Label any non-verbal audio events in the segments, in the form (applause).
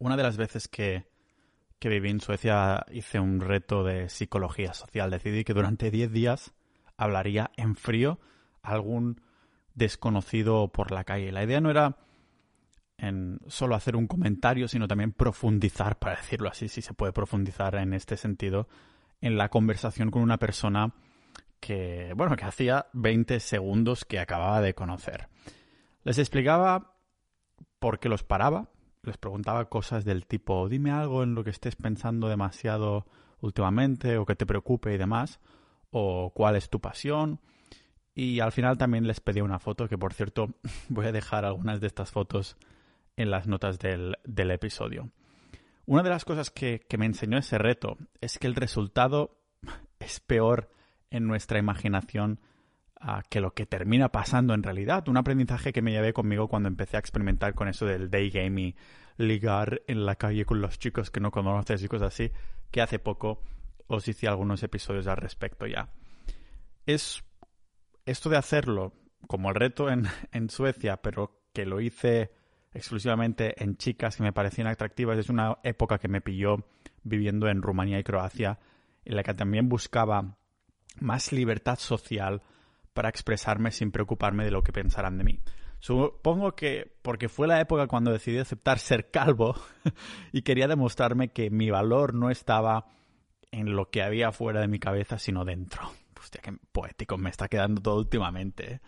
Una de las veces que, que viví en Suecia hice un reto de psicología social. Decidí que durante 10 días hablaría en frío a algún desconocido por la calle. La idea no era en solo hacer un comentario, sino también profundizar, para decirlo así, si se puede profundizar en este sentido, en la conversación con una persona que, bueno, que hacía 20 segundos que acababa de conocer. Les explicaba por qué los paraba, les preguntaba cosas del tipo, dime algo en lo que estés pensando demasiado últimamente o que te preocupe y demás, o cuál es tu pasión. Y al final también les pedía una foto, que por cierto (laughs) voy a dejar algunas de estas fotos en las notas del, episodio. Una de las cosas que, me enseñó ese reto es que el resultado (laughs) es peor en nuestra imaginación ah, que lo que termina pasando en realidad. Un aprendizaje que me llevé conmigo cuando empecé a experimentar con eso del day game ligar en la calle con los chicos que no conoces y cosas así, que hace poco os hice algunos episodios al respecto ya. Es esto de hacerlo como el reto en, (laughs) en Suecia, pero que lo hice exclusivamente en chicas que me parecían atractivas. Es una época que me pilló viviendo en Rumanía y Croacia, en la que también buscaba más libertad social para expresarme sin preocuparme de lo que pensarán de mí. Supongo que porque fue la época cuando decidí aceptar ser calvo (laughs) y quería demostrarme que mi valor no estaba en lo que había fuera de mi cabeza, sino dentro. Hostia, qué poético me está quedando todo últimamente. ¿eh?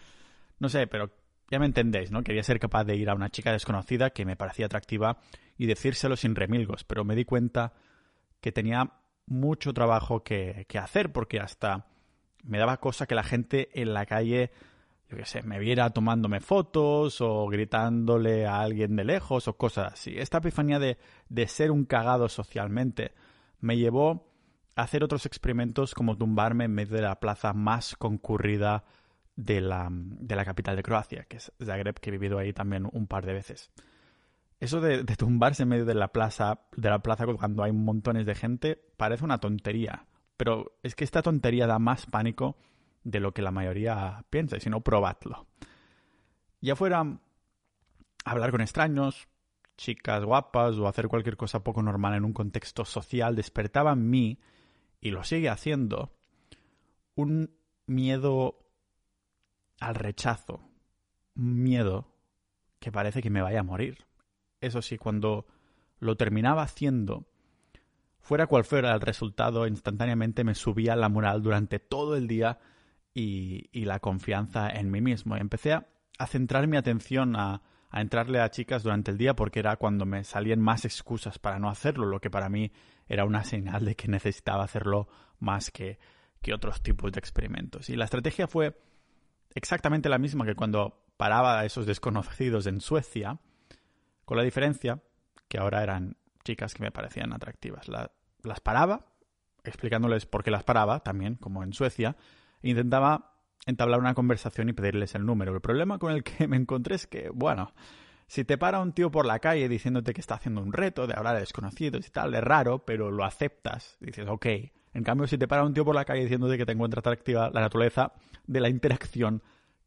No sé, pero ya me entendéis, ¿no? Quería ser capaz de ir a una chica desconocida que me parecía atractiva y decírselo sin remilgos, pero me di cuenta que tenía mucho trabajo que, hacer porque hasta me daba cosa que la gente en la calle, yo qué sé, me viera tomándome fotos o gritándole a alguien de lejos o cosas así. Esta epifanía de, de ser un cagado socialmente me llevó a hacer otros experimentos como tumbarme en medio de la plaza más concurrida de la, de la capital de Croacia, que es Zagreb, que he vivido ahí también un par de veces. Eso de, tumbarse en medio de la plaza, de la plaza cuando hay montones de gente, parece una tontería. Pero es que esta tontería da más pánico de lo que la mayoría piensa, y si no, probadlo. Ya fuera hablar con extraños, chicas guapas o hacer cualquier cosa poco normal en un contexto social, despertaba en mí, y lo sigue haciendo, un miedo al rechazo, miedo que parece que me vaya a morir. Eso sí, cuando lo terminaba haciendo, fuera cual fuera el resultado, instantáneamente me subía la moral durante todo el día y, la confianza en mí mismo. Y empecé a, centrar mi atención a, entrarle a chicas durante el día porque era cuando me salían más excusas para no hacerlo, lo que para mí era una señal de que necesitaba hacerlo más que, que otros tipos de experimentos. Y la estrategia fue exactamente la misma que cuando paraba a esos desconocidos en Suecia, con la diferencia que ahora eran chicas que me parecían atractivas. las paraba, explicándoles por qué las paraba, también, como en Suecia, e intentaba entablar una conversación y pedirles el número. El problema con el que me encontré es que, bueno, si te para un tío por la calle diciéndote que está haciendo un reto de hablar a desconocidos y tal, es raro, pero lo aceptas. Dices, ok, en cambio, si te para un tío por la calle diciéndote que te encuentra atractiva, la naturaleza de la interacción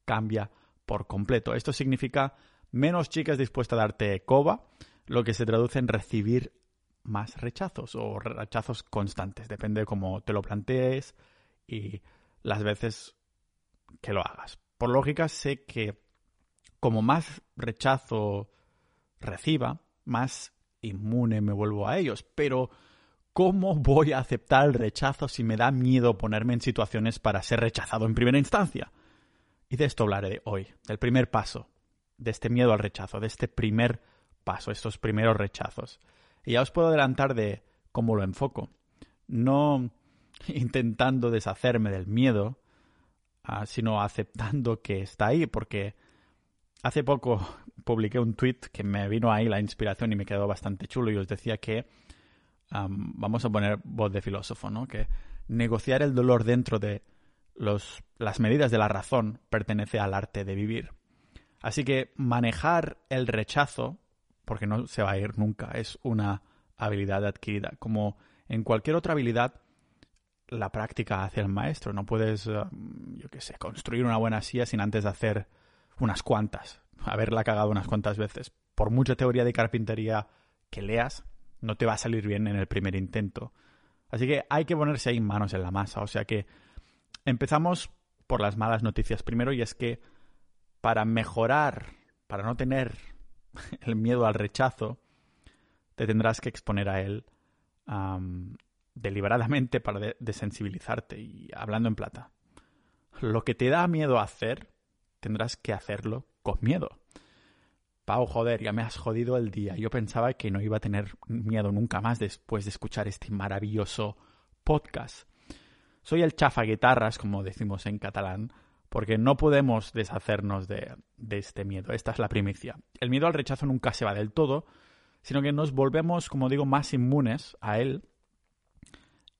cambia por completo. Esto significa menos chicas dispuestas a darte coba, lo que se traduce en recibir más rechazos o rechazos constantes. Depende de cómo te lo plantees y las veces que lo hagas. Por lógica, sé que como más rechazo reciba, más inmune me vuelvo a ellos. Pero ¿Cómo voy a aceptar el rechazo si me da miedo ponerme en situaciones para ser rechazado en primera instancia? Y de esto hablaré hoy, del primer paso, de este miedo al rechazo, de este primer paso, estos primeros rechazos. Y ya os puedo adelantar de cómo lo enfoco. No (laughs) intentando deshacerme del miedo, ah, sino aceptando que está ahí, porque hace poco (laughs) publiqué un tweet que me vino ahí la inspiración y me quedó bastante chulo y os decía que vamos a poner voz de filósofo, ¿no? Que negociar el dolor dentro de los, las medidas de la razón pertenece al arte de vivir. Así que manejar el rechazo, porque no se va a ir nunca, es una habilidad adquirida. Como en cualquier otra habilidad, la práctica hace el maestro. No puedes, yo qué sé, construir una buena silla sin antes hacer unas cuantas, haberla cagado unas cuantas veces. Por mucha teoría de carpintería que leas no te va a salir bien en el primer intento. Así que hay que ponerse ahí manos en la masa. O sea que empezamos por las malas noticias primero y es que para mejorar, para no tener (laughs) el miedo al rechazo, te tendrás que exponer a él deliberadamente para desensibilizarte y hablando en plata. Lo que te da miedo hacer, tendrás que hacerlo con miedo. Pau, joder, ya me has jodido el día. Yo pensaba que no iba a tener miedo nunca más después de escuchar este maravilloso podcast. Soy el chafa guitarras, como decimos en catalán, porque no podemos deshacernos de, este miedo. Esta es la primicia. El miedo al rechazo nunca se va del todo, sino que nos volvemos, como digo, más inmunes a él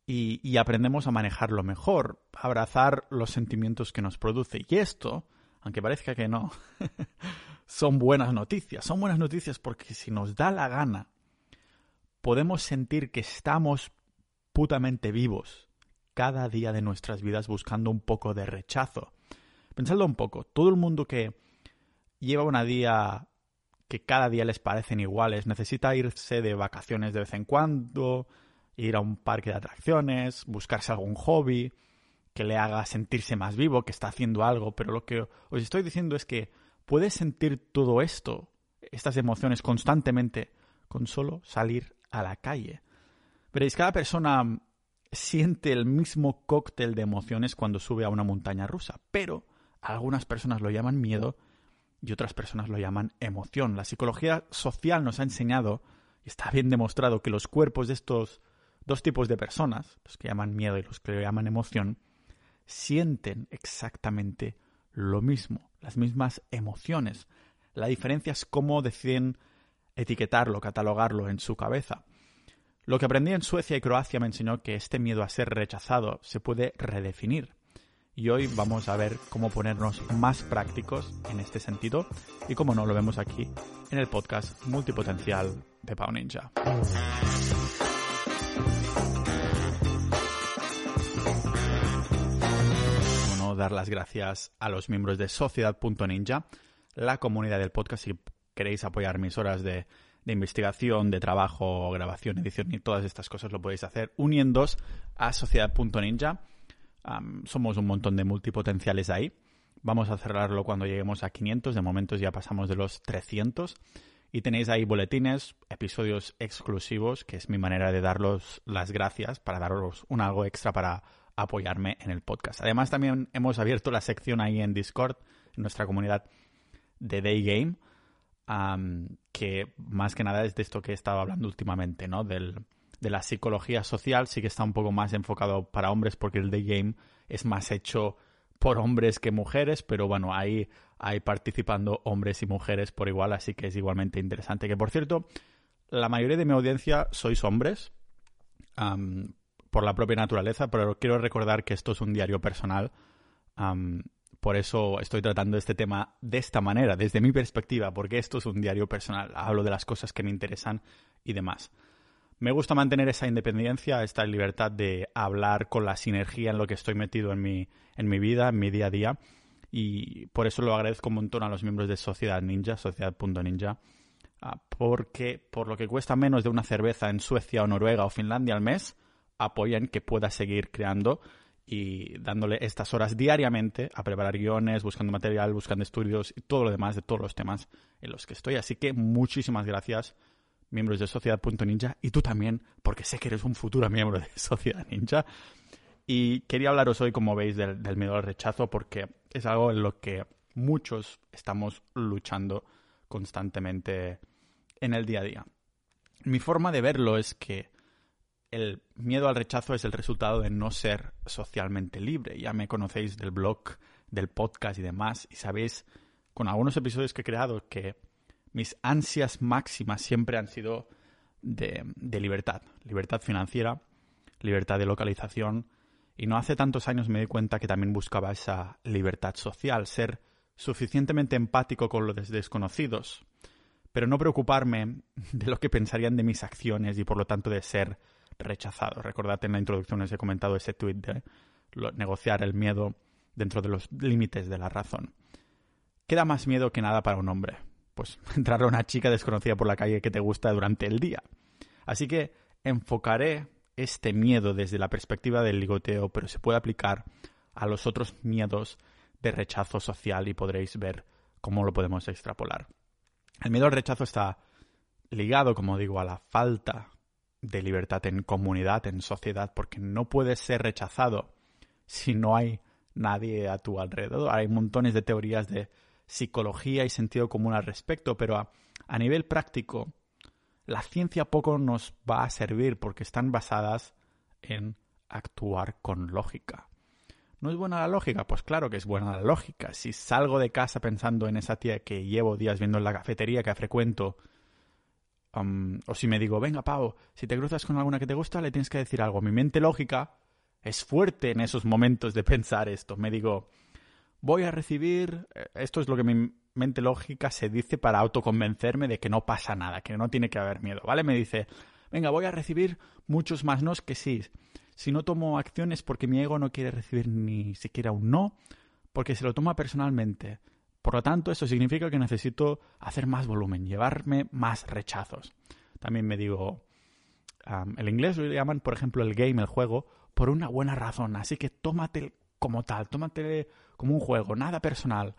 y, aprendemos a manejarlo mejor, a abrazar los sentimientos que nos produce. Y esto, aunque parezca que no, (laughs) son buenas noticias. Son buenas noticias porque si nos da la gana, podemos sentir que estamos putamente vivos cada día de nuestras vidas buscando un poco de rechazo. Pensadlo un poco, todo el mundo que lleva una día que cada día les parecen iguales, necesita irse de vacaciones de vez en cuando, ir a un parque de atracciones, buscarse algún hobby que le haga sentirse más vivo, que está haciendo algo, pero lo que os estoy diciendo es que puedes sentir todo esto, estas emociones constantemente, con solo salir a la calle. Veréis, cada persona siente el mismo cóctel de emociones cuando sube a una montaña rusa, pero algunas personas lo llaman miedo y otras personas lo llaman emoción. La psicología social nos ha enseñado, y está bien demostrado, que los cuerpos de estos dos tipos de personas, los que llaman miedo y los que llaman emoción, sienten exactamente lo mismo, las mismas emociones. La diferencia es cómo deciden etiquetarlo, catalogarlo en su cabeza. Lo que aprendí en Suecia y Croacia me enseñó que este miedo a ser rechazado se puede redefinir. Y hoy vamos a ver cómo ponernos más prácticos en este sentido y cómo no lo vemos aquí en el podcast multipotencial de Pau Ninja. dar las gracias a los miembros de Sociedad.ninja, la comunidad del podcast. Si queréis apoyar mis horas de, investigación, de trabajo, grabación, edición y todas estas cosas, lo podéis hacer uniéndos a Sociedad.ninja. somos un montón de multipotenciales ahí. Vamos a cerrarlo cuando lleguemos a 500. De momento ya pasamos de los 300. Y tenéis ahí boletines, episodios exclusivos, que es mi manera de daros las gracias para daros un algo extra para apoyarme en el podcast. Además, también hemos abierto la sección ahí en Discord, en nuestra comunidad de Day Game, que más que nada es de esto que he estado hablando últimamente, ¿no? Del, de la psicología social, sí que está un poco más enfocado para hombres porque el Day Game es más hecho por hombres que mujeres, pero bueno, ahí hay participando hombres y mujeres por igual, así que es igualmente interesante. Que por cierto, la mayoría de mi audiencia sois hombres, por la propia naturaleza, pero quiero recordar que esto es un diario personal. por eso estoy tratando este tema de esta manera, desde mi perspectiva, porque esto es un diario personal. Hablo de las cosas que me interesan y demás. Me gusta mantener esa independencia, esta libertad de hablar con la sinergia en lo que estoy metido en mi, en mi vida, en mi día a día. Y por eso lo agradezco un montón a los miembros de Sociedad Ninja, Sociedad.ninja, ah, porque por lo que cuesta menos de una cerveza en Suecia o Noruega o Finlandia al mes, apoyan que pueda seguir creando y dándole estas horas diariamente a preparar guiones, buscando material, buscando estudios y todo lo demás de todos los temas en los que estoy. Así que muchísimas gracias, miembros de Sociedad.ninja, y tú también, porque sé que eres un futuro miembro de Sociedad Ninja. Y quería hablaros hoy, como veis, del, del miedo al rechazo, porque es algo en lo que muchos estamos luchando constantemente en el día a día. Mi forma de verlo es que el miedo al rechazo es el resultado de no ser socialmente libre. Ya me conocéis del blog, del podcast y demás, y sabéis con algunos episodios que he creado que mis ansias máximas siempre han sido de, libertad. Libertad financiera, libertad de localización, y no hace tantos años me di cuenta que también buscaba esa libertad social, ser suficientemente empático con los desconocidos, pero no preocuparme de lo que pensarían de mis acciones y por lo tanto de ser rechazado. Recordad en la introducción os he comentado ese tuit de negociar el miedo dentro de los límites de la razón. Queda más miedo que nada para un hombre. Pues (laughs) entrar a una chica desconocida por la calle que te gusta durante el día. Así que enfocaré este miedo desde la perspectiva del ligoteo, pero se puede aplicar a los otros miedos de rechazo social y podréis ver cómo lo podemos extrapolar. El miedo al rechazo está ligado, como digo, a la falta de libertad en comunidad, en sociedad, porque no puedes ser rechazado si no hay nadie a tu alrededor. Hay montones de teorías de psicología y sentido común al respecto, pero a, nivel práctico, la ciencia poco nos va a servir porque están basadas en actuar con lógica. ¿No es buena la lógica? Pues claro que es buena la lógica. Si salgo de casa pensando en esa tía que llevo días viendo en la cafetería que frecuento, o si me digo, venga, Pau, si te cruzas con alguna que te gusta, le tienes que decir algo. Mi mente lógica es fuerte en esos momentos de pensar esto. Me digo, voy a recibir, eh, esto es lo que mi mente lógica se dice para autoconvencerme de que no pasa nada, que no tiene que haber miedo, ¿vale? Me dice, venga, voy a recibir muchos más nos que sí. Si no tomo acciones porque mi ego no quiere recibir ni siquiera un no, porque se lo toma personalmente. Por lo tanto, eso significa que necesito hacer más volumen, llevarme más rechazos. También me digo, el inglés lo llaman, por ejemplo, el game, el juego, por una buena razón. Así que tómate como tal, tómate como un juego, nada personal.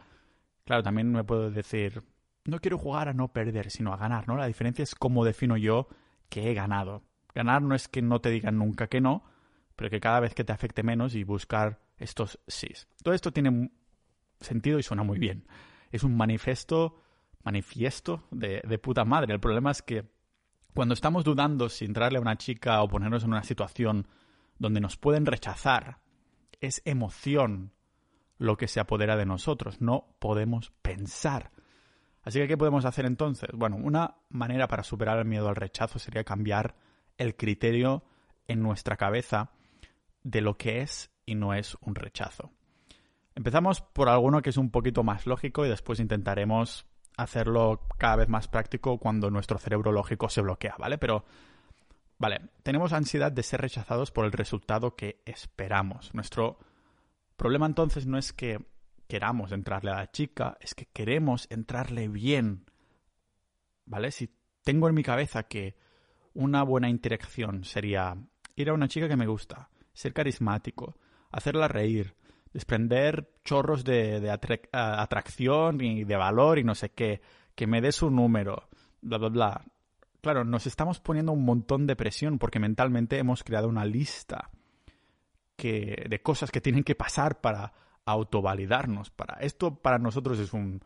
Claro, también me puedo decir, no quiero jugar a no perder, sino a ganar, ¿no? La diferencia es cómo defino yo que he ganado. Ganar no es que no te digan nunca que no, pero que cada vez que te afecte menos y buscar estos sís. Todo esto tiene sentido y suena muy bien. Es un manifiesto, manifiesto de, de puta madre. El problema es que cuando estamos dudando si entrarle a una chica o ponernos en una situación donde nos pueden rechazar, es emoción lo que se apodera de nosotros, no podemos pensar. Así que, ¿qué podemos hacer entonces? Bueno, una manera para superar el miedo al rechazo sería cambiar el criterio en nuestra cabeza de lo que es y no es un rechazo. Empezamos por alguno que es un poquito más lógico y después intentaremos hacerlo cada vez más práctico cuando nuestro cerebro lógico se bloquea, ¿vale? Pero, vale, tenemos ansiedad de ser rechazados por el resultado que esperamos. Nuestro problema entonces no es que queramos entrarle a la chica, es que queremos entrarle bien, ¿vale? Si tengo en mi cabeza que una buena interacción sería ir a una chica que me gusta, ser carismático, hacerla reír, desprender chorros de, atracción y de valor y no sé qué, que me dé su número, bla, bla, bla. Claro, nos estamos poniendo un montón de presión porque mentalmente hemos creado una lista que, de cosas que tienen que pasar para autovalidarnos. Para, esto para nosotros es un,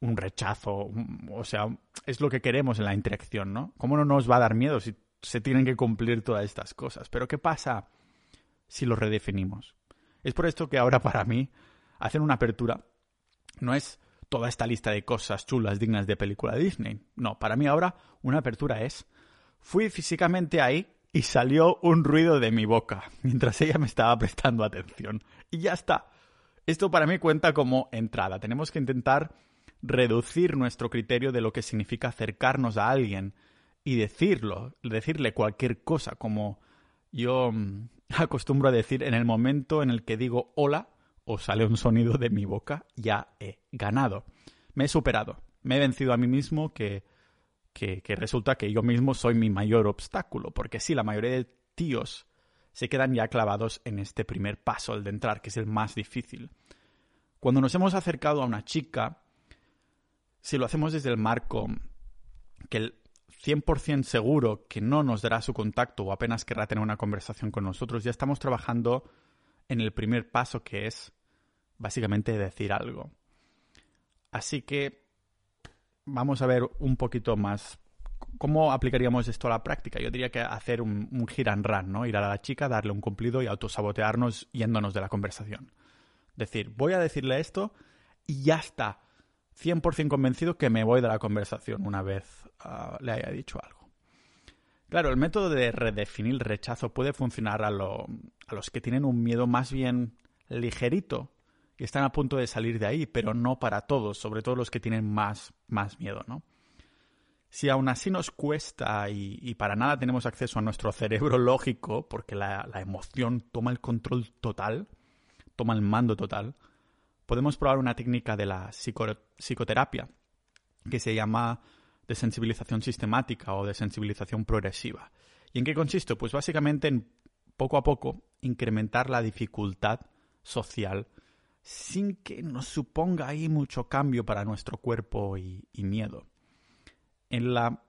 un rechazo, o sea, es lo que queremos en la interacción, ¿no? ¿Cómo no nos va a dar miedo si se tienen que cumplir todas estas cosas? Pero ¿qué pasa si lo redefinimos? Es por esto que ahora para mí hacer una apertura no es toda esta lista de cosas chulas dignas de película Disney. No, para mí ahora una apertura es fui físicamente ahí y salió un ruido de mi boca (laughs) mientras ella me estaba prestando atención. Y ya está. Esto para mí cuenta como entrada. Tenemos que intentar reducir nuestro criterio de lo que significa acercarnos a alguien y decirlo, decirle cualquier cosa, como yo mm, (laughs) acostumbro a decir en el momento en el que digo hola o sale un sonido de mi boca, ya he ganado. Me he superado. Me he vencido a mí mismo que, que, resulta que yo mismo soy mi mayor obstáculo. Porque sí, la mayoría de tíos se quedan ya clavados en este primer paso, el de entrar, que es el más difícil. Cuando nos hemos acercado a una chica, si lo hacemos desde el marco que el, 100% seguro que no nos dará su contacto o apenas querrá tener una conversación con nosotros, ya estamos trabajando en el primer paso que es básicamente decir algo. Así que vamos a ver un poquito más cómo aplicaríamos esto a la práctica. Yo diría que hacer un, un hit run, ¿no? Ir a la chica, darle un cumplido y autosabotearnos yéndonos de la conversación. Decir, voy a decirle esto y ya está. 100% convencido que me voy de la conversación una vez ah, le haya dicho algo. Claro, el método de redefinir rechazo puede funcionar a, a los que tienen un miedo más bien ligerito y están a punto de salir de ahí, pero no para todos, sobre todo los que tienen más, más miedo, ¿no? Si aún así nos cuesta y, para nada tenemos acceso a nuestro cerebro (laughs) lógico, porque la, la emoción toma el control total, toma el mando total, podemos probar una técnica de la psicoterapia que se llama desensibilización sistemática o desensibilización progresiva. ¿Y en qué consiste? Pues básicamente en poco a poco incrementar la dificultad social sin que nos suponga ahí mucho cambio para nuestro cuerpo y, miedo. En la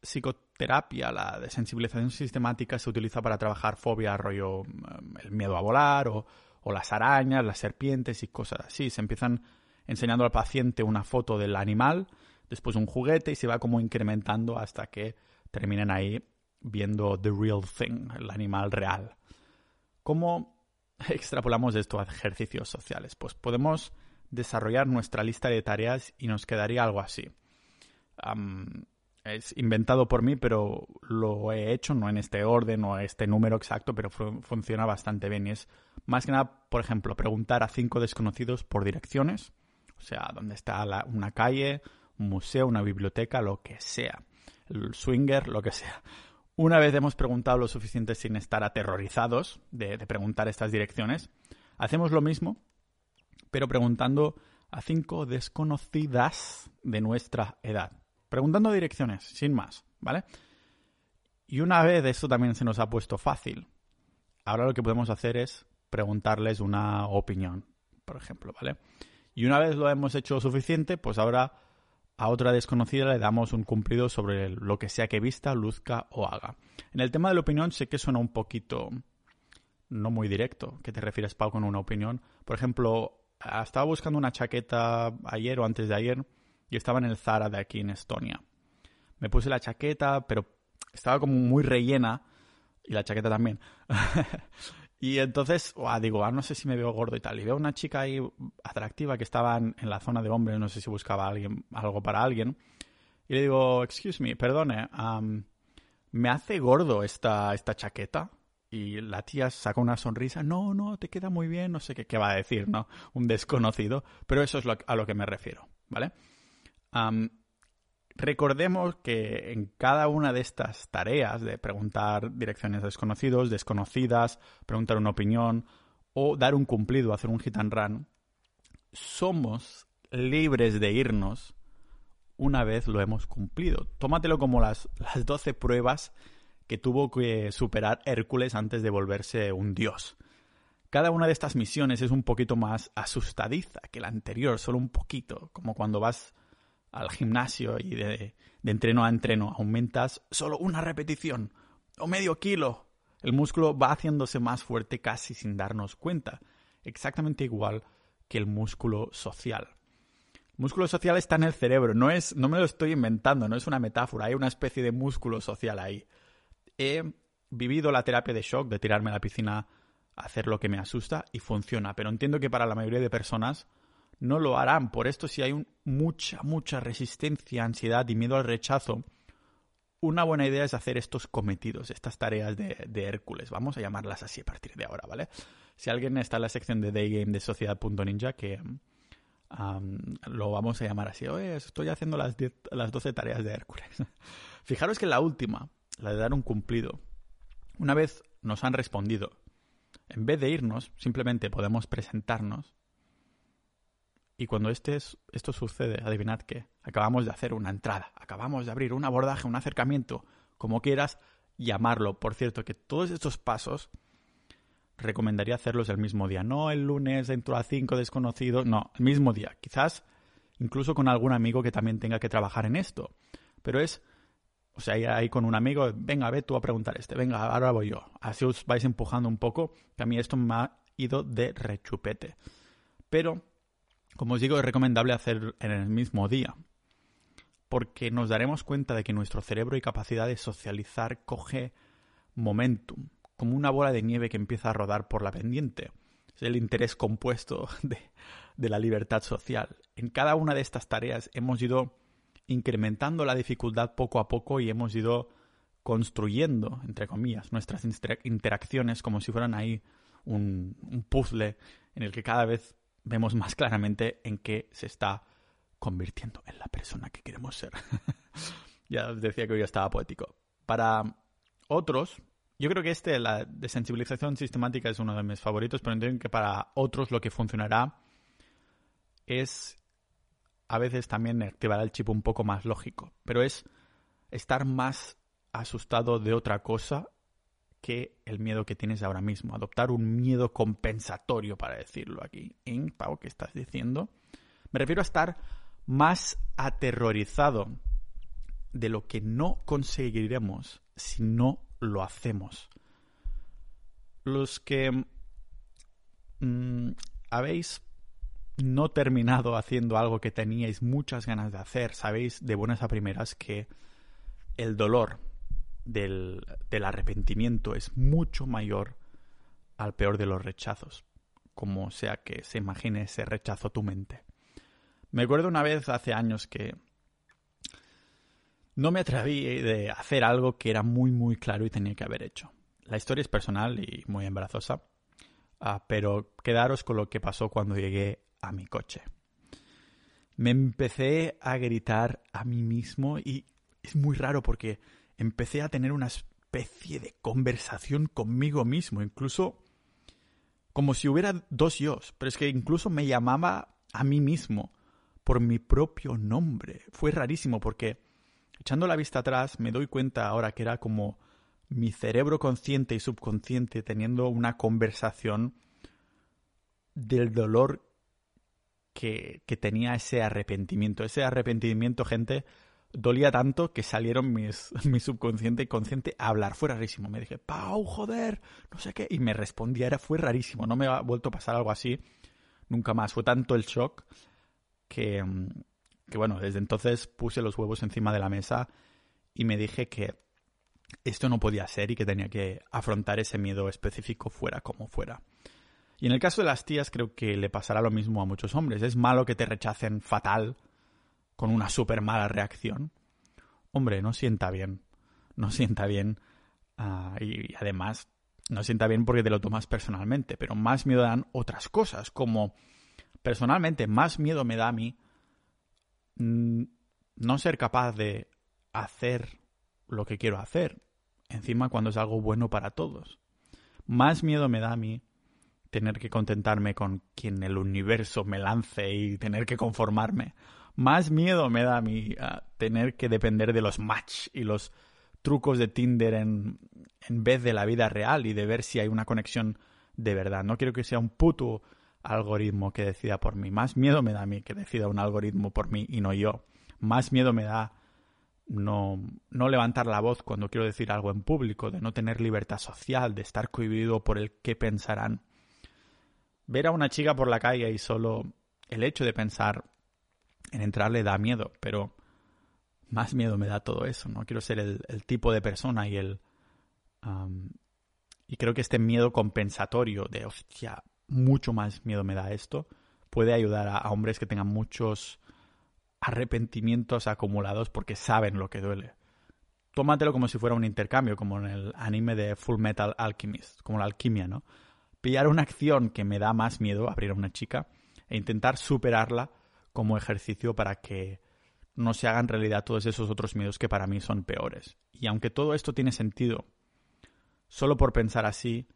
psicoterapia, la desensibilización sistemática se utiliza para trabajar fobia, rollo mm, el miedo a volar o, las arañas, las serpientes y cosas así. Se empiezan enseñando al paciente una foto del animal, después un juguete y se va como incrementando hasta que terminen ahí viendo the real thing, el animal real. ¿Cómo (laughs) extrapolamos esto a ejercicios sociales? Pues podemos desarrollar nuestra lista de tareas y nos quedaría algo así. es inventado por mí, pero lo he hecho, no en este orden o este número exacto, pero funciona bastante bien. Y es más que nada, por ejemplo, preguntar a cinco desconocidos por direcciones, o sea, dónde está una calle, un museo, una biblioteca, lo que sea. El swinger, lo que sea. Una vez hemos preguntado lo suficiente sin estar aterrorizados de, preguntar estas direcciones, hacemos lo mismo, pero preguntando a cinco desconocidas de nuestra edad. Preguntando direcciones, sin más, ¿vale? Y una vez esto también se nos ha puesto fácil, ahora lo que podemos hacer es preguntarles una opinión, por ejemplo, ¿vale? Y una vez lo hemos hecho suficiente, pues ahora a otra desconocida le damos un cumplido sobre lo que sea que vista, luzca o haga. En el tema de la opinión sé que suena un poquito no muy directo. ¿Qué te refieres, Pau, con una opinión? Por ejemplo, estaba buscando una chaqueta ayer o antes de ayer y estaba en el Zara de aquí en Estonia. Me puse la chaqueta, pero estaba como muy rellena y la chaqueta también. (laughs) Y entonces, digo, ah, no sé si me veo gordo y tal. Y veo una chica ahí atractiva que estaba en, la zona de hombres, no sé si buscaba alguien, algo para alguien. Y le digo, excuse me, perdone, ¿me hace gordo esta, esta chaqueta? Y la tía saca una sonrisa, no, no, te queda muy bien, no sé qué, qué va a decir, ¿no? Un desconocido, pero eso es a lo que me refiero, ¿vale? Recordemos que en cada una de estas tareas de preguntar direcciones a desconocidos, desconocidas, preguntar una opinión o dar un cumplido, hacer un hit and run, somos libres de irnos una vez lo hemos cumplido. Tómatelo como las, las 12 pruebas que tuvo que superar Hércules antes de volverse un dios. Cada una de estas misiones es un poquito más asustadiza que la anterior, solo un poquito, como cuando vas al gimnasio y de, entreno a entreno aumentas solo una repetición o medio kilo, el músculo va haciéndose más fuerte casi sin darnos cuenta, exactamente igual que el músculo social. El músculo social está en el cerebro, no es, no me lo estoy inventando, no es una metáfora, hay una especie de músculo social ahí. He vivido la terapia de shock, de tirarme a la piscina hacer lo que me asusta y funciona, pero entiendo que para la mayoría de personas no lo harán. Por esto, si hay mucha, mucha resistencia, ansiedad y miedo al rechazo, una buena idea es hacer estos cometidos, estas tareas de, Hércules. Vamos a llamarlas así a partir de ahora, ¿vale? Si alguien está en la sección de Daygame de Sociedad.ninja, que lo vamos a llamar así, oye, estoy haciendo las, las 12 tareas de Hércules. (laughs) Fijaros que la última, la de dar un cumplido, una vez nos han respondido, en vez de irnos, simplemente podemos presentarnos y cuando este esto sucede, adivinad qué, acabamos de hacer una entrada, acabamos de abrir un abordaje, un acercamiento, como quieras llamarlo. Por cierto, que todos estos pasos recomendaría hacerlos el mismo día, no el lunes dentro a cinco desconocidos, no, el mismo día. Quizás incluso con algún amigo que también tenga que trabajar en esto. Pero es, o sea, ir ahí con un amigo, venga, ve tú a preguntar este, venga, ahora voy yo. Así os vais empujando un poco, que a mí esto me ha ido de rechupete. Pero como os digo, es recomendable hacer en el mismo día, porque nos daremos cuenta de que nuestro cerebro y capacidad de socializar coge momentum, como una bola de nieve que empieza a rodar por la pendiente. Es el interés compuesto (laughs) de, la libertad social. En cada una de estas tareas hemos ido incrementando la dificultad poco a poco y hemos ido construyendo, entre comillas, nuestras interacciones como si fueran ahí un, un puzzle en el que cada vez vemos más claramente en qué se está convirtiendo en la persona que queremos ser. (laughs) ya os decía que hoy estaba poético. Para otros, yo creo que este, la desensibilización sistemática, es uno de mis favoritos, pero entiendo que para otros lo que funcionará es a veces también activará el chip un poco más lógico, pero es estar más asustado de otra cosa que el miedo que tienes ahora mismo. Adoptar un miedo compensatorio, para decirlo aquí. ¿En, Pau, qué estás diciendo? Me refiero a estar más aterrorizado de lo que no conseguiremos si no lo hacemos. Los que mm, habéis no terminado haciendo algo que teníais muchas ganas de hacer, sabéis de buenas a primeras que el dolor del, del arrepentimiento es mucho mayor al peor de los rechazos, como sea que se imagine ese rechazo tu mente. Me acuerdo una vez hace años que no me atreví de hacer algo que era muy muy claro y tenía que haber hecho. La historia es personal y muy embarazosa, ah, pero quedaros con lo que pasó cuando llegué a mi coche. Me empecé a gritar a mí mismo y es muy raro porque empecé a tener una especie de conversación conmigo mismo, incluso como si hubiera dos yo, pero es que incluso me llamaba a mí mismo por mi propio nombre. Fue rarísimo porque echando la vista atrás me doy cuenta ahora que era como mi cerebro consciente y subconsciente teniendo una conversación del dolor que, que tenía ese arrepentimiento. Ese arrepentimiento, gente, dolía tanto que salieron mis, (laughs) mi subconsciente y consciente a hablar. Fue rarísimo. Me dije, Pau, joder, no sé qué. Y me respondía, era, fue rarísimo. No me ha vuelto a pasar algo así nunca más. Fue tanto el shock que, que, bueno, desde entonces puse los huevos encima de la mesa y me dije que esto no podía ser y que tenía que afrontar ese miedo específico fuera como fuera. Y en el caso de las tías creo que le pasará lo mismo a muchos hombres. Es malo que te rechacen fatal con una súper mala reacción, hombre, no sienta bien. No sienta bien. Ah, y, además, no sienta bien porque te lo tomas personalmente. Pero más miedo dan otras cosas, como personalmente más miedo me da a mí mm, no ser capaz de hacer lo que quiero hacer. Encima cuando es algo bueno para todos. Más miedo me da a mí tener que contentarme con quien el universo me lance y tener que conformarme más miedo me da a mí tener que depender de los match y los trucos de Tinder en, vez de la vida real y de ver si hay una conexión de verdad. No quiero que sea un puto algoritmo que decida por mí. Más miedo me da a mí que decida un algoritmo por mí y no yo. Más miedo me da no, no levantar la voz cuando quiero decir algo en público, de no tener libertad social, de estar cohibido por el qué pensarán. Ver a una chica por la calle y solo el hecho de pensar en entrar le da miedo, pero más miedo me da todo eso, ¿no? Quiero ser el, tipo de persona y el... y creo que este miedo compensatorio de, hostia, mucho más miedo me da esto, puede ayudar a, hombres que tengan muchos arrepentimientos acumulados porque saben lo que duele. Tómatelo como si fuera un intercambio, como en el anime de Full Metal Alchemist, como la alquimia, ¿no? Pillar una acción que me da más miedo, abrir a una chica, e intentar superarla como ejercicio para que no se hagan realidad todos esos otros miedos que para mí son peores. Y aunque todo esto tiene sentido, solo por pensar así,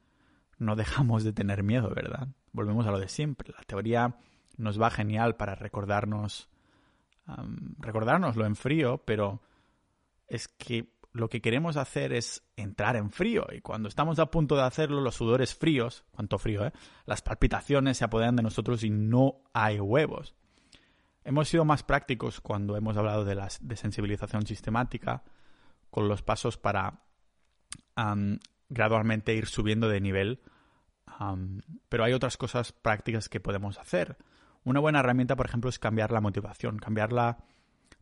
no dejamos de tener miedo, ¿verdad? Volvemos a lo de siempre. La teoría nos va genial para recordarnos, recordárnoslo en frío, pero es que lo que queremos hacer es entrar en frío y cuando estamos a punto de hacerlo, los sudores fríos, cuánto frío, ¿eh? Las palpitaciones se apoderan de nosotros y no hay huevos. Hemos sido más prácticos cuando hemos hablado de la desensibilización sistemática, con los pasos para gradualmente ir subiendo de nivel, pero hay otras cosas prácticas que podemos hacer. Una buena herramienta, por ejemplo, es cambiar la motivación, cambiarla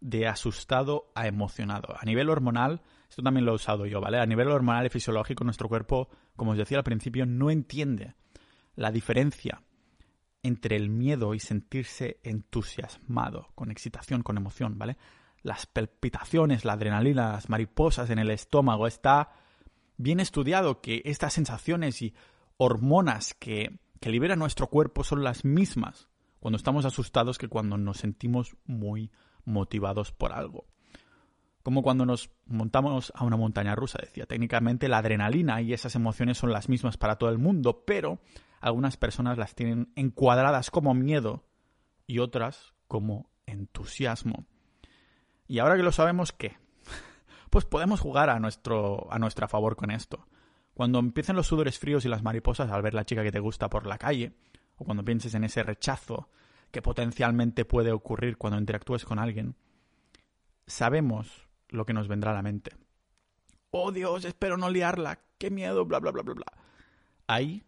de asustado a emocionado. A nivel hormonal, esto también lo he usado yo, ¿vale? A nivel hormonal y fisiológico, nuestro cuerpo, como os decía al principio, no entiende la diferencia entre el miedo y sentirse entusiasmado, con excitación, con emoción, ¿vale? Las palpitaciones, la adrenalina, las mariposas en el estómago, está bien estudiado que estas sensaciones y hormonas que, que libera nuestro cuerpo son las mismas cuando estamos asustados que cuando nos sentimos muy motivados por algo. Como cuando nos montamos a una montaña rusa, decía. Técnicamente la adrenalina y esas emociones son las mismas para todo el mundo, pero algunas personas las tienen encuadradas como miedo y otras como entusiasmo. Y ahora que lo sabemos, ¿qué? (laughs) Pues podemos jugar a nuestro, a nuestro favor con esto. Cuando empiecen los sudores fríos y las mariposas al ver la chica que te gusta por la calle, o cuando pienses en ese rechazo que potencialmente puede ocurrir cuando interactúes con alguien, sabemos lo que nos vendrá a la mente. Oh Dios, espero no liarla, qué miedo, bla, bla, bla, bla, bla. Ahí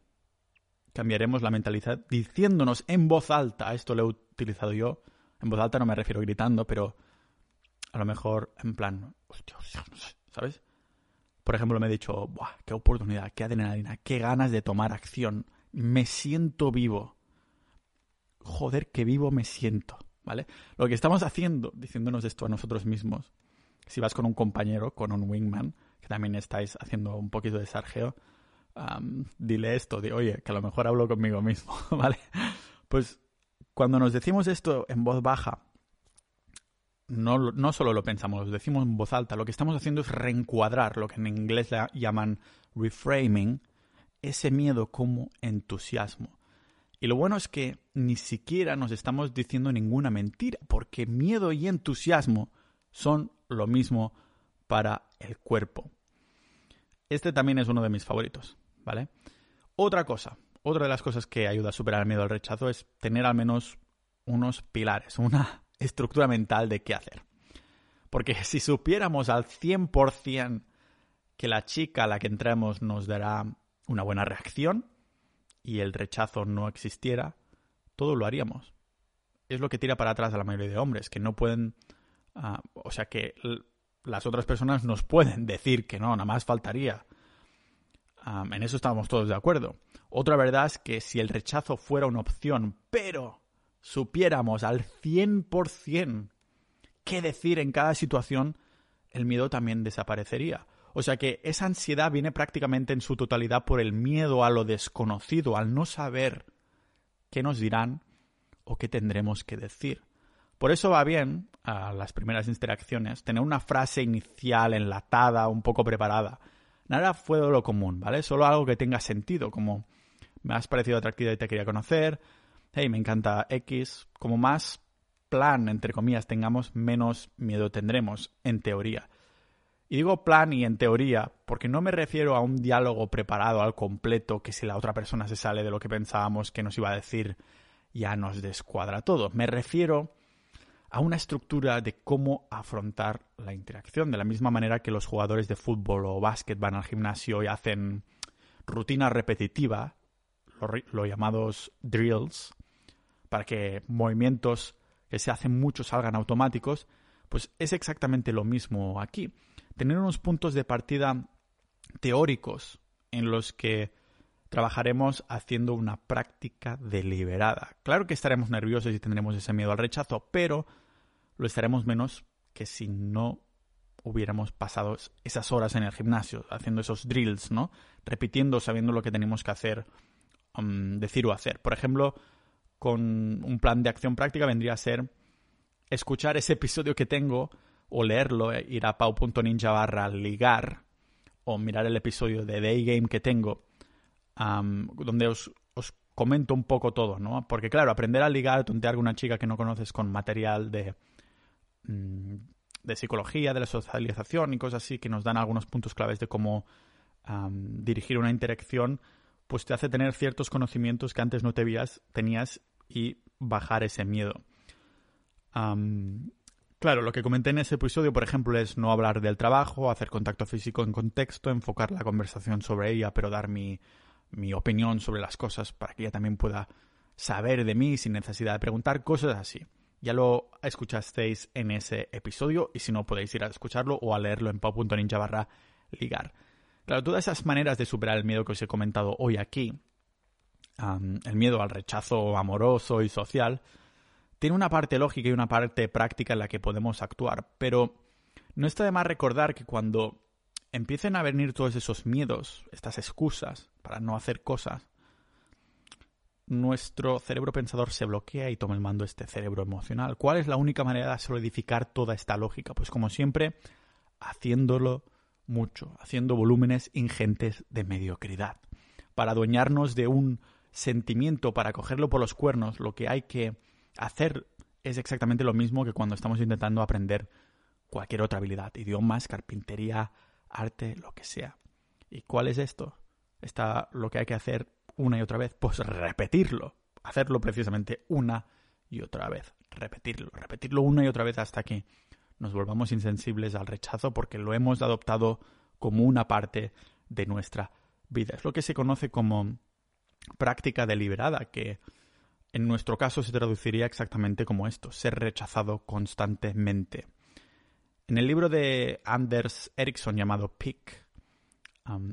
cambiaremos la mentalidad diciéndonos en voz alta, esto lo he utilizado yo, en voz alta no me refiero gritando, pero a lo mejor en plan, ¿sabes? Por ejemplo, me he dicho, Buah, qué oportunidad, qué adrenalina, qué ganas de tomar acción. Me siento vivo. Joder, qué vivo me siento, ¿vale? Lo que estamos haciendo, diciéndonos esto a nosotros mismos, si vas con un compañero, con un wingman, que también estáis haciendo un poquito de sargeo, dile esto, de, oye, que a lo mejor hablo conmigo mismo, (laughs) ¿vale? Pues cuando nos decimos esto en voz baja, no, no solo lo pensamos, lo decimos en voz alta, lo que estamos haciendo es reencuadrar lo que en inglés llaman reframing, ese miedo como entusiasmo. Y lo bueno es que ni siquiera nos estamos diciendo ninguna mentira, porque miedo y entusiasmo son lo mismo para el cuerpo. Este también es uno de mis favoritos, ¿vale? Otra cosa, otra de las cosas que ayuda a superar el miedo al rechazo es tener al menos unos pilares, (laughs) una estructura mental de qué hacer. Porque si supiéramos al 100% que la chica a la que entremos nos dará una buena reacción y el rechazo no existiera, todo lo haríamos. Es lo que tira para atrás a la mayoría de hombres, que no pueden... Ah, o sea, que las otras personas nos pueden decir que no, nada más faltaría. En eso estamos todos de acuerdo. Otra verdad es que si el rechazo fuera una opción, pero supiéramos al 100% qué decir en cada situación, el miedo también desaparecería. O sea que esa ansiedad viene prácticamente en su totalidad por el miedo a lo desconocido, al no saber qué nos dirán o qué tendremos que decir. Por eso va bien, a las primeras interacciones, tener una frase inicial enlatada, un poco preparada. Nada fue de lo común, ¿vale? Solo algo que tenga sentido, como me has parecido atractiva y te quería conocer, hey, me encanta X, como más plan, entre comillas, tengamos, menos miedo tendremos, en teoría. Y digo plan y en teoría porque no me refiero a un diálogo preparado al completo que si la otra persona se sale de lo que pensábamos que nos iba a decir ya nos descuadra todo. Me refiero a una estructura de cómo afrontar la interacción, de la misma manera que los jugadores de fútbol o básquet van al gimnasio y hacen rutina repetitiva, los llamados drills, para que movimientos que se hacen muchos salgan automáticos, pues es exactamente lo mismo aquí. Tener unos puntos de partida teóricos en los que trabajaremos haciendo una práctica deliberada. Claro que estaremos nerviosos y tendremos ese miedo al rechazo, pero lo estaremos menos que si no hubiéramos pasado esas horas en el gimnasio, haciendo esos drills, ¿no? Repitiendo, sabiendo lo que tenemos que hacer, um, decir o hacer. Por ejemplo, con un plan de acción práctica vendría a ser escuchar ese episodio que tengo o leerlo, eh, ir a pau.ninja barra ligar o mirar el episodio de Day Game que tengo, donde os, comento un poco todo, ¿no? Porque claro, aprender a ligar, tontear con una chica que no conoces con material de, mm, de psicología, de la socialización y cosas así que nos dan algunos puntos claves de cómo dirigir una interacción, pues te hace tener ciertos conocimientos que antes no te veías, tenías y bajar ese miedo. claro, lo que comenté en ese episodio, por ejemplo, es no hablar del trabajo, hacer contacto físico en contexto, enfocar la conversación sobre ella, pero dar mi, mi opinión sobre las cosas para que ella también pueda saber de mí sin necesidad de preguntar, cosas así. Ya lo escuchasteis en ese episodio y si no podéis ir a escucharlo o a leerlo en pau.ninja barra ligar. Claro, todas esas maneras de superar el miedo que os he comentado hoy aquí, el miedo al rechazo amoroso y social, tiene una parte lógica y una parte práctica en la que podemos actuar, pero no está de más recordar que cuando empiecen a venir todos esos miedos, estas excusas para no hacer cosas, nuestro cerebro pensador se bloquea y toma el mando este cerebro emocional. ¿Cuál es la única manera de solidificar toda esta lógica? Pues como siempre, haciéndolo mucho, haciendo volúmenes ingentes de mediocridad. Para adueñarnos de un sentimiento, para cogerlo por los cuernos, lo que hay que hacer es exactamente lo mismo que cuando estamos intentando aprender cualquier otra habilidad, idiomas, carpintería, arte, lo que sea. ¿Y cuál es esto? Está lo que hay que hacer una y otra vez, pues repetirlo, hacerlo precisamente una y otra vez, repetirlo, repetirlo una y otra vez hasta que nos volvamos insensibles al rechazo porque lo hemos adoptado como una parte de nuestra vida. Es lo que se conoce como práctica deliberada, que en nuestro caso se traduciría exactamente como esto, ser rechazado constantemente. En el libro de Anders Ericsson llamado Pick,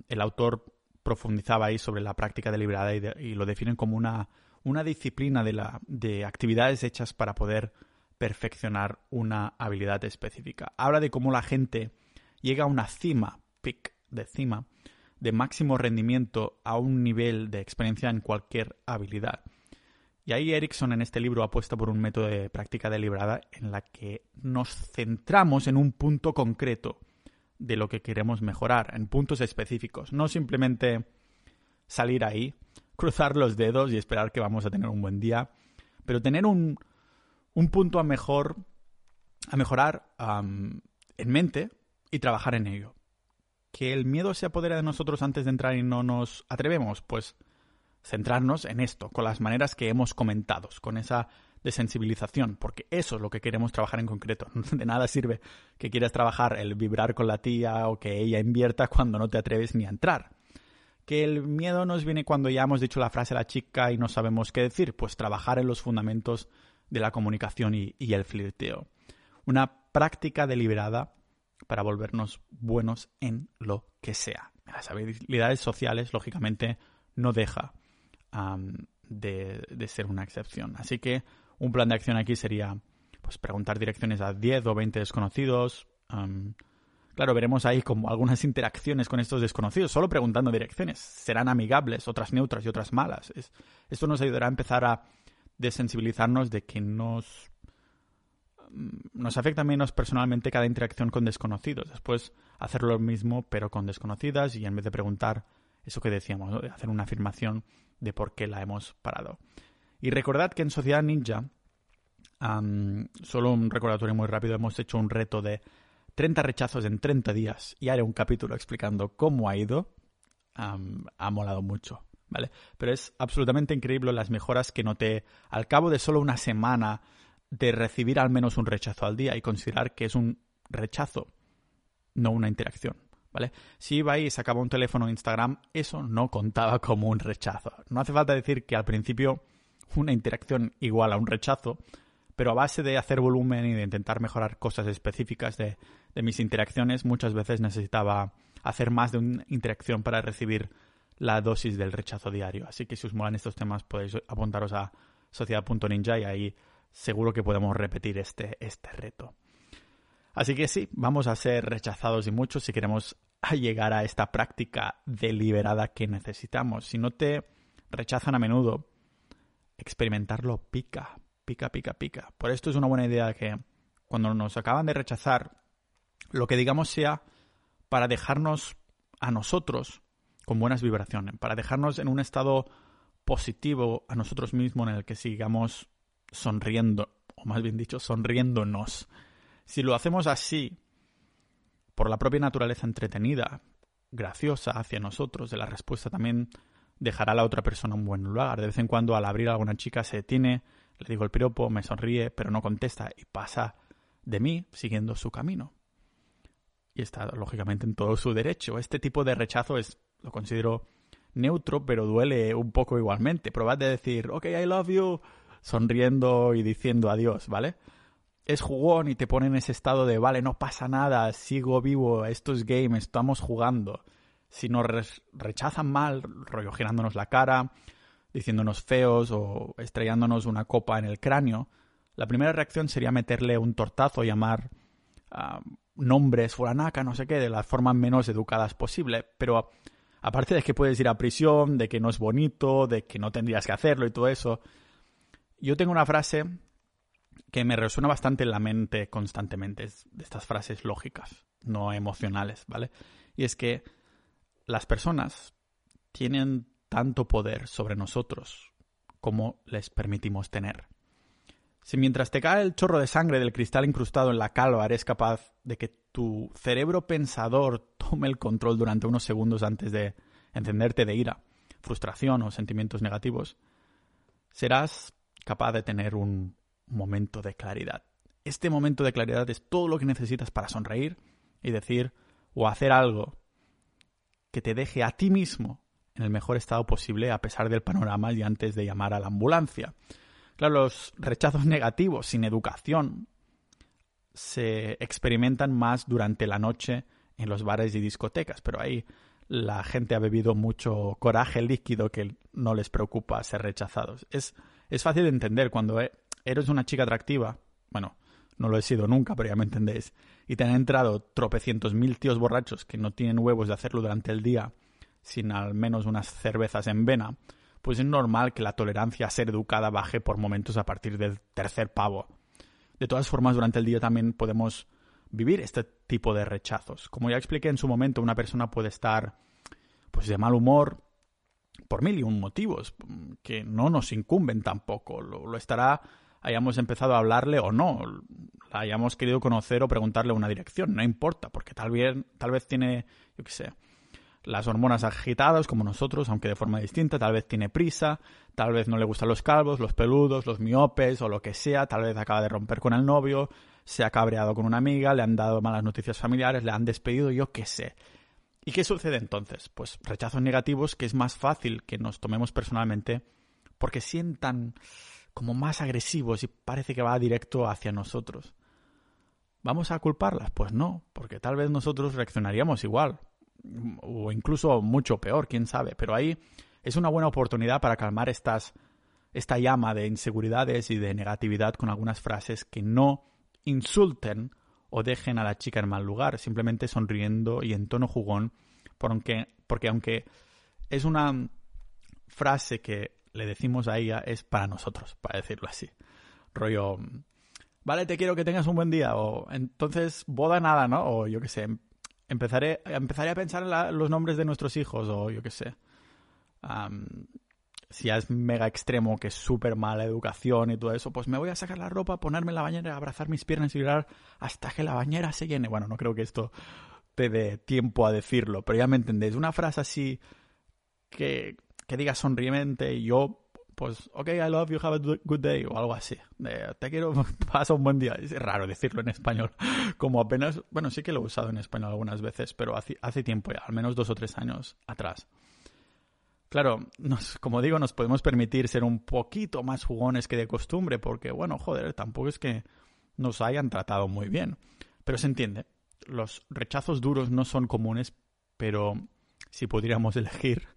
el autor profundizaba ahí sobre la práctica deliberada y, lo definen como una, una disciplina de, la, de actividades hechas para poder perfeccionar una habilidad específica. Habla de cómo la gente llega a una cima, pick de cima, de máximo rendimiento a un nivel de experiencia en cualquier habilidad. Y ahí Erickson en este libro apuesta por un método de práctica deliberada en la que nos centramos en un punto concreto de lo que queremos mejorar, en puntos específicos, no simplemente salir ahí, cruzar los dedos y esperar que vamos a tener un buen día, pero tener un, un punto a mejor a mejorar en mente y trabajar en ello. Que el miedo se apodera de nosotros antes de entrar y no nos atrevemos, pues centrarnos en esto, con las maneras que hemos comentado, con esa desensibilización, porque eso es lo que queremos trabajar en concreto. (laughs) De nada sirve que quieras trabajar el vibrar con la tía o que ella invierta cuando no te atreves ni a entrar. Que el miedo nos viene cuando ya hemos dicho la frase a la chica y no sabemos qué decir, pues trabajar en los fundamentos de la comunicación y el flirteo. Una práctica deliberada para volvernos buenos en lo que sea. Las habilidades sociales, lógicamente, no deja de, ser una excepción. Así que un plan de acción aquí sería pues preguntar direcciones a 10 o 20 desconocidos. claro, veremos ahí como algunas interacciones con estos desconocidos, solo preguntando direcciones. Serán amigables, otras neutras y otras malas. esto nos ayudará a empezar a desensibilizarnos de que nos, nos afecta menos personalmente cada interacción con desconocidos. Después hacer lo mismo pero con desconocidas y en vez de preguntar eso que decíamos, de hacer una afirmación de por qué la hemos parado. Y recordad que en Sociedad Ninja, solo un recordatorio muy rápido, hemos hecho un reto de 30 rechazos en 30 días y haré un capítulo explicando cómo ha ido. ha molado mucho, ¿vale? Pero es absolutamente increíble las mejoras que noté al cabo de solo una semana de recibir al menos un rechazo al día y considerar que es un rechazo, no una interacción. ¿vale? Si iba y sacaba un teléfono en Instagram, eso no contaba como un rechazo. No hace falta decir que al principio una interacción igual a un rechazo, pero a base de hacer volumen y de intentar mejorar cosas específicas de, mis interacciones, muchas veces necesitaba hacer más de una interacción para recibir la dosis del rechazo diario. Así que si os molan estos temas podéis apuntaros a sociedad.ninja y ahí seguro que podemos repetir este, este reto. Así que sí, vamos a ser rechazados y muchos si queremos (laughs) llegar a esta práctica deliberada que necesitamos. Si no te rechazan a menudo, experimentarlo pica, pica, pica, pica. Por esto es una buena idea que cuando nos acaban de rechazar, lo que digamos sea para dejarnos a nosotros con buenas vibraciones, para dejarnos en un estado positivo a nosotros mismos en el que sigamos sonriendo, o más bien dicho, sonriéndonos si lo hacemos así, por la propia naturaleza entretenida, graciosa hacia nosotros, de la respuesta también dejará a la otra persona un buen lugar. De vez en cuando al abrir a alguna chica se detiene, le digo el piropo, me sonríe, pero no contesta y pasa de mí siguiendo su camino. Y está lógicamente en todo su derecho. Este tipo de rechazo es, lo considero neutro, pero duele un poco igualmente. Probad de decir, ok, I love you, sonriendo y diciendo adiós, ¿vale? es jugón y te pone en ese estado de, vale, no pasa nada, sigo vivo, esto es game, estamos jugando. Si nos rechazan mal, rollo girándonos la cara, diciéndonos feos o estrellándonos una copa en el cráneo, la primera reacción sería meterle un tortazo, llamar a nombres, fulanaca, no sé qué, de las formas menos educadas posible. Pero aparte de que puedes ir a prisión, de que no es bonito, de que no tendrías que hacerlo y todo eso, yo tengo una frase que me resuena bastante en la mente constantemente, de estas frases lógicas, no emocionales, ¿vale? Y es que las personas tienen tanto poder sobre nosotros como les permitimos tener. Si mientras te cae el chorro de sangre del cristal incrustado en la calva eres capaz de que tu cerebro pensador tome el control durante unos segundos antes de encenderte de ira, frustración o sentimientos negativos, serás capaz de tener un momento de claridad. Este momento de claridad es todo lo que necesitas para sonreír y decir o hacer algo que te deje a ti mismo en el mejor estado posible a pesar del panorama y antes de llamar a la ambulancia. Claro, los rechazos negativos sin educación se experimentan más durante la noche en los bares y discotecas, pero ahí la gente ha bebido mucho coraje líquido que no les preocupa ser rechazados. Es, es fácil de entender cuando e, eres una chica atractiva, bueno, no lo he sido nunca, pero ya me entendéis, y te han entrado tropecientos mil tíos borrachos que no tienen huevos de hacerlo durante el día sin al menos unas cervezas en vena, pues es normal que la tolerancia a ser educada baje por momentos a partir del tercer pavo. De todas formas, durante el día también podemos vivir este tipo de rechazos. Como ya expliqué en su momento, una persona puede estar pues de mal humor por mil y un motivos que no nos incumben tampoco. Lo, estará, hayamos empezado a hablarle o no, la hayamos querido conocer o preguntarle una dirección, no importa, porque tal vez, tal vez tiene, yo qué sé, las hormonas agitadas como nosotros, aunque de forma distinta, tal vez tiene prisa, tal vez no le gustan los calvos, los peludos, los miopes o lo que sea, tal vez acaba de romper con el novio, se ha cabreado con una amiga, le han dado malas noticias familiares, le han despedido, yo qué sé. ¿Y qué sucede entonces? Pues rechazos negativos que es más fácil que nos tomemos personalmente porque sientan como más agresivos y parece que va directo hacia nosotros. ¿Vamos a culparlas? Pues no, porque tal vez nosotros reaccionaríamos igual, o incluso mucho peor, quién sabe. Pero ahí es una buena oportunidad para calmar estas, esta llama de inseguridades y de negatividad con algunas frases que no insulten o dejen a la chica en mal lugar, simplemente sonriendo y en tono jugón, porque, porque aunque es una frase que le decimos a ella, es para nosotros, para decirlo así. Rollo, vale, te quiero que tengas un buen día, o entonces boda nada, ¿no? O yo qué sé, empezaré, empezaré a pensar en los nombres de nuestros hijos o yo qué sé. si ya es mega extremo, que es súper mala educación y todo eso, pues me voy a sacar la ropa, ponerme en la bañera, abrazar mis piernas y llorar hasta que la bañera se llene. Bueno, no creo que esto te dé tiempo a decirlo, pero ya me entendéis. Una frase así que, que diga sonriente y yo pues, ok, I love you, have a good day, o algo así. te quiero, (laughs) pasa un buen día. Es raro decirlo en español. (laughs) Como apenas, bueno, sí que lo he usado en español algunas veces, pero hace, hace tiempo ya, al menos dos o tres años atrás. Claro, nos, como digo, nos podemos permitir ser un poquito más jugones que de costumbre, porque, bueno, joder, tampoco es que nos hayan tratado muy bien. Pero se entiende. Los rechazos duros no son comunes, pero si pudiéramos (laughs) elegir,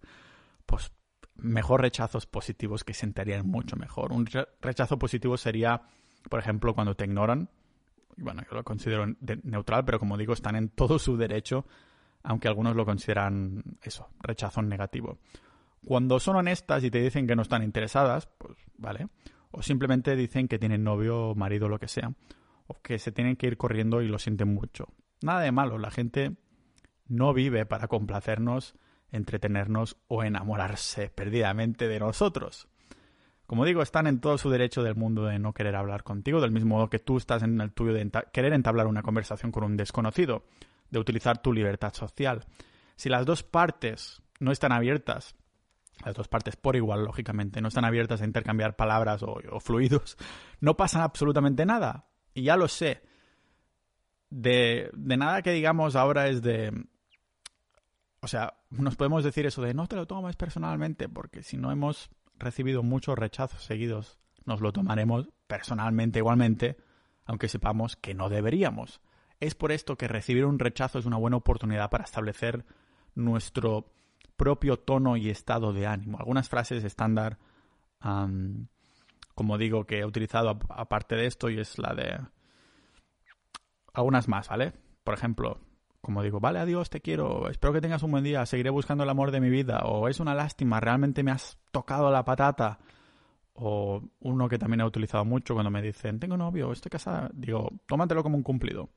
pues mejor rechazos positivos que sentarían mucho mejor. Un rechazo positivo sería, por ejemplo, cuando te ignoran. Bueno, yo lo considero neutral, pero como digo, están en todo su derecho, aunque algunos lo consideran eso, rechazo negativo. Cuando son honestas y te dicen que no están interesadas, pues vale. O simplemente dicen que tienen novio, marido, lo que sea. O que se tienen que ir corriendo y lo sienten mucho. Nada de malo, la gente no vive para complacernos entretenernos o enamorarse perdidamente de nosotros. Como digo, están en todo su derecho del mundo de no querer hablar contigo, del mismo modo que tú estás en el tuyo de querer entablar una conversación con un desconocido, de utilizar tu libertad social. Si las dos partes no están abiertas, las dos partes por igual, lógicamente, no están abiertas a intercambiar palabras o, o fluidos, (laughs) no pasa absolutamente nada. Y ya lo sé. De, de nada que digamos ahora es de o sea, nos podemos decir eso de no te lo tomes personalmente, porque si no hemos recibido muchos rechazos seguidos, nos lo tomaremos personalmente igualmente, aunque sepamos que no deberíamos. Es por esto que recibir un rechazo es una buena oportunidad para establecer nuestro propio tono y estado de ánimo. Algunas frases estándar, como digo, que he utilizado aparte de esto y es la de... Algunas más, ¿vale? Por ejemplo, como digo, vale, adiós, te quiero, espero que tengas un buen día, seguiré buscando el amor de mi vida, o es una lástima, realmente me has tocado la patata, o uno que también he utilizado mucho cuando me dicen, tengo novio, estoy casada, digo, tómatelo como un cumplido,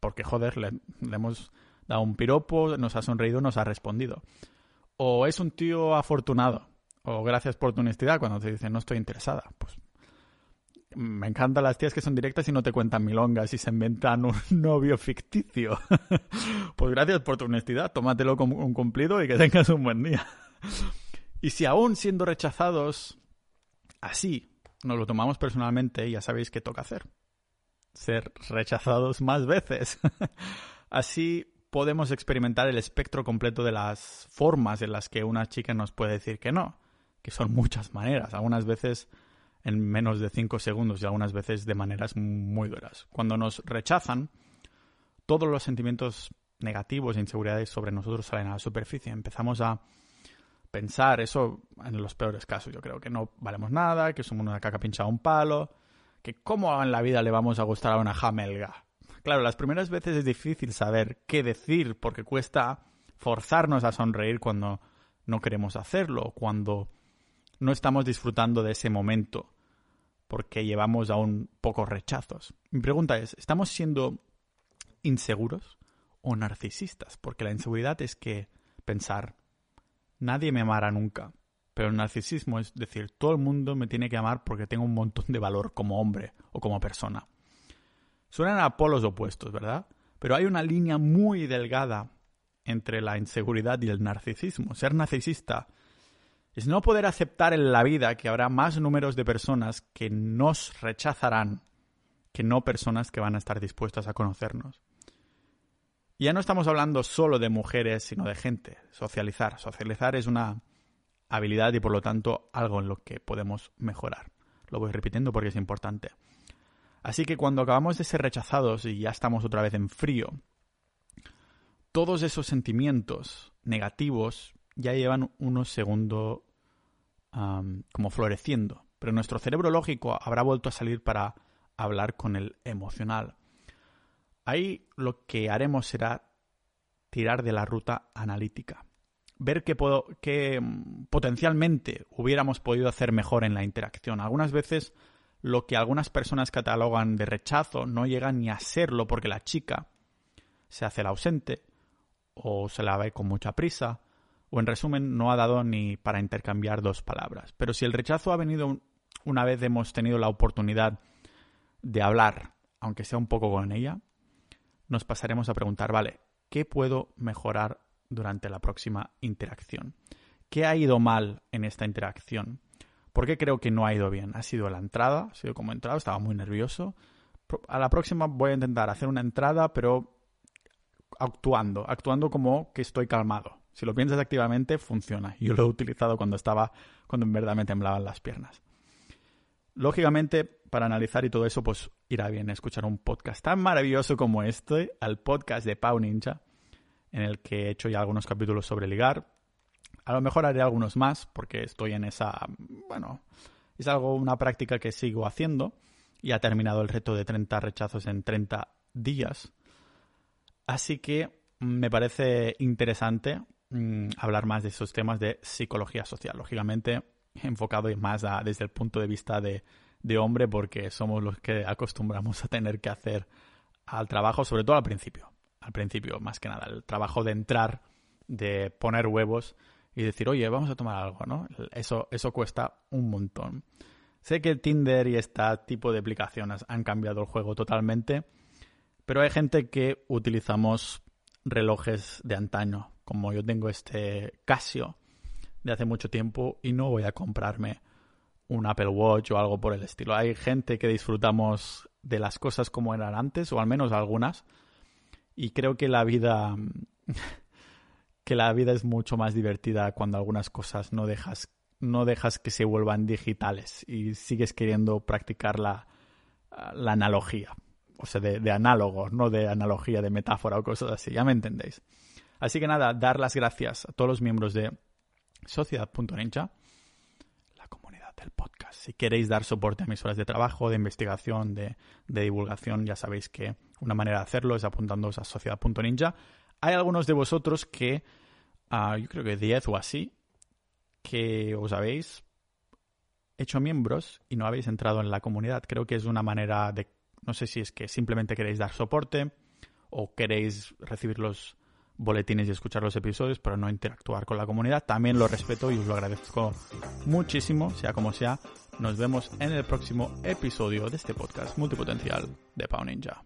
porque joder, le, hemos dado un piropo, nos ha sonreído, nos ha respondido. O es un tío afortunado, o gracias por tu honestidad cuando te dicen no estoy interesada, pues Me encantan las tías que son directas y no te cuentan milongas y se inventan un (laughs) novio ficticio. (laughs) pues gracias por tu honestidad, tómatelo como un cumplido y que tengas un buen día. y si aún siendo rechazados así nos lo tomamos personalmente, ya sabéis qué toca hacer. Ser rechazados más veces. (laughs) así podemos experimentar el espectro completo de las formas en las que una chica nos puede decir que no, que son muchas maneras, algunas veces en menos de cinco segundos y algunas veces de maneras muy duras. Cuando nos rechazan, todos los sentimientos negativos e inseguridades sobre nosotros salen a la superficie. Empezamos a pensar eso en los peores casos. Yo creo que no valemos nada, que somos una caca pinchada a un palo, que cómo en la vida le vamos a gustar a una jamelga. Claro, las primeras veces es difícil saber qué decir porque cuesta forzarnos a sonreír cuando no queremos hacerlo, cuando no estamos disfrutando de ese momento porque llevamos aún pocos rechazos. Mi pregunta es, ¿estamos siendo inseguros o narcisistas? Porque la inseguridad es que pensar, nadie me amará nunca. Pero el narcisismo es decir, todo el mundo me tiene que amar porque tengo un montón de valor como hombre o como persona. Suenan a polos opuestos, ¿verdad? Pero hay una línea muy delgada entre la inseguridad y el narcisismo. Ser narcisista es no poder aceptar en la vida que habrá más números de personas que nos rechazarán que no personas que van a estar dispuestas a conocernos. Y ya no estamos hablando solo de mujeres, sino de gente. Socializar. Socializar es una habilidad y por lo tanto algo en lo que podemos mejorar. Lo voy repitiendo porque es importante. Así que cuando acabamos de ser rechazados y ya estamos otra vez en frío, todos esos sentimientos negativos ya llevan unos segundos como floreciendo, pero nuestro cerebro lógico habrá vuelto a salir para hablar con el emocional. Ahí lo que haremos será tirar de la ruta analítica, ver qué, qué mm, potencialmente hubiéramos podido hacer mejor en la interacción. Algunas veces lo que algunas personas catalogan de rechazo no llega ni a serlo porque la chica se hace la ausente o se la ve con mucha prisa o en resumen no ha dado ni para intercambiar dos palabras. Pero si el rechazo ha venido una vez hemos tenido la oportunidad de hablar, aunque sea un poco con ella, nos pasaremos a preguntar, vale, ¿qué puedo mejorar durante la próxima interacción? ¿Qué ha ido mal en esta interacción? ¿Por qué creo que no ha ido bien? Ha sido la entrada, ha sido como entrada, estaba muy nervioso. A la próxima voy a intentar hacer una entrada, pero actuando, actuando como que estoy calmado. Si lo piensas activamente, funciona. Yo lo he utilizado cuando estaba, cuando en verdad me temblaban las piernas. Lógicamente, para analizar y todo eso, pues irá bien escuchar un podcast tan maravilloso como este, al podcast de Pau Ninja, en el que he hecho ya algunos capítulos sobre ligar. A lo mejor haré algunos más, porque estoy en esa. Bueno, es algo, una práctica que sigo haciendo. Y ha terminado el reto de 30 rechazos en 30 días. Así que me parece interesante mm, hablar más de esos temas de psicología social. Lógicamente, enfocado más desde el punto de vista de, de hombre porque somos los que acostumbramos a tener que hacer al trabajo, sobre todo al principio. Al principio, más que nada, el trabajo de entrar, de poner huevos y decir, oye, vamos a tomar algo, ¿no? Eso, eso cuesta un montón. Sé que Tinder y este tipo de aplicaciones han cambiado el juego totalmente, pero hay gente que utilizamos relojes de antaño, como yo tengo este Casio de hace mucho tiempo y no voy a comprarme un Apple Watch o algo por el estilo. Hay gente que disfrutamos de las cosas como eran antes, o al menos algunas, y creo que la vida (laughs) que la vida es mucho más divertida cuando algunas cosas no dejas no dejas que se vuelvan digitales y sigues queriendo practicar la, la analogía. O sea, de, de análogo, no de analogía, de metáfora o cosas así. Ya me entendéis. Así que nada, dar las gracias a todos los miembros de Sociedad.ninja del podcast. Si queréis dar soporte a mis horas de trabajo, de investigación, de, divulgación, ya sabéis que una manera de hacerlo es apuntándoos a sociedad.ninja. Hay algunos de vosotros que, ah, yo creo que 10 o así, que os habéis hecho miembros y no habéis entrado en la comunidad. Creo que es una manera de, no sé si es que simplemente queréis dar soporte o queréis recibir los boletines y escuchar los episodios, pero no interactuar con la comunidad. También lo respeto y os lo agradezco muchísimo, sea como sea. Nos vemos en el próximo episodio de este podcast multipotencial de Pau Ninja.